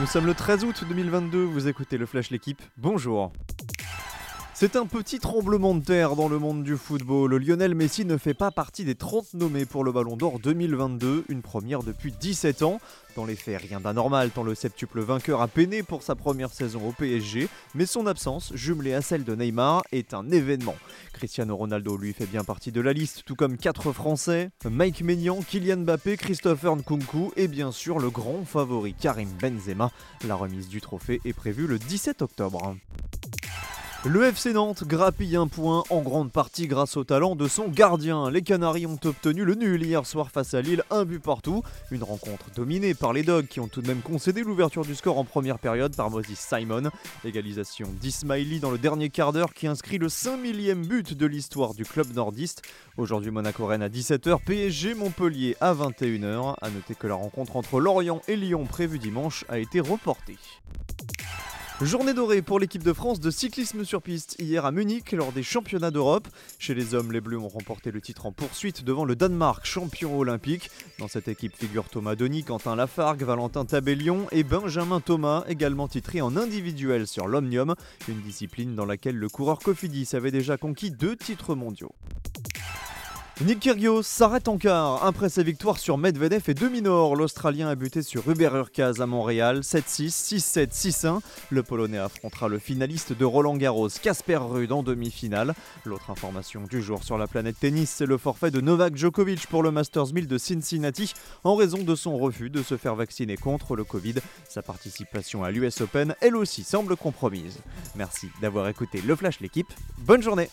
Nous sommes le 13 août 2022, vous écoutez le Flash L'équipe, bonjour c'est un petit tremblement de terre dans le monde du football. Lionel Messi ne fait pas partie des 30 nommés pour le Ballon d'Or 2022, une première depuis 17 ans. Dans les faits, rien d'anormal tant le septuple vainqueur a peiné pour sa première saison au PSG, mais son absence, jumelée à celle de Neymar, est un événement. Cristiano Ronaldo lui fait bien partie de la liste, tout comme quatre Français, Mike Maignan, Kylian Mbappé, Christopher Nkunku et bien sûr le grand favori Karim Benzema. La remise du trophée est prévue le 17 octobre. Le FC Nantes grappille un point en grande partie grâce au talent de son gardien. Les Canaries ont obtenu le nul hier soir face à Lille, un but partout. Une rencontre dominée par les Dogs qui ont tout de même concédé l'ouverture du score en première période par Moses Simon. Égalisation d'Ismaili dans le dernier quart d'heure qui inscrit le 5 millième but de l'histoire du club nordiste. Aujourd'hui Monaco-Rennes à 17h, PSG Montpellier à 21h. A noter que la rencontre entre Lorient et Lyon prévue dimanche a été reportée. Journée dorée pour l'équipe de France de cyclisme sur piste hier à Munich lors des championnats d'Europe. Chez les hommes, les Bleus ont remporté le titre en poursuite devant le Danemark, champion olympique. Dans cette équipe figurent Thomas Denis, Quentin Lafargue, Valentin Tabellion et Benjamin Thomas, également titré en individuel sur l'Omnium, une discipline dans laquelle le coureur Cofidis avait déjà conquis deux titres mondiaux. Nick Kyrgios s'arrête en quart. Après sa victoire sur Medvedev et demi-nord, l'Australien a buté sur Hubert Urkaz à Montréal 7-6, 6-7, 6-1. Le Polonais affrontera le finaliste de Roland Garros, Casper Ruud, en demi-finale. L'autre information du jour sur la planète tennis, c'est le forfait de Novak Djokovic pour le Masters 1000 de Cincinnati en raison de son refus de se faire vacciner contre le Covid. Sa participation à l'US Open, elle aussi, semble compromise. Merci d'avoir écouté le Flash l'équipe. Bonne journée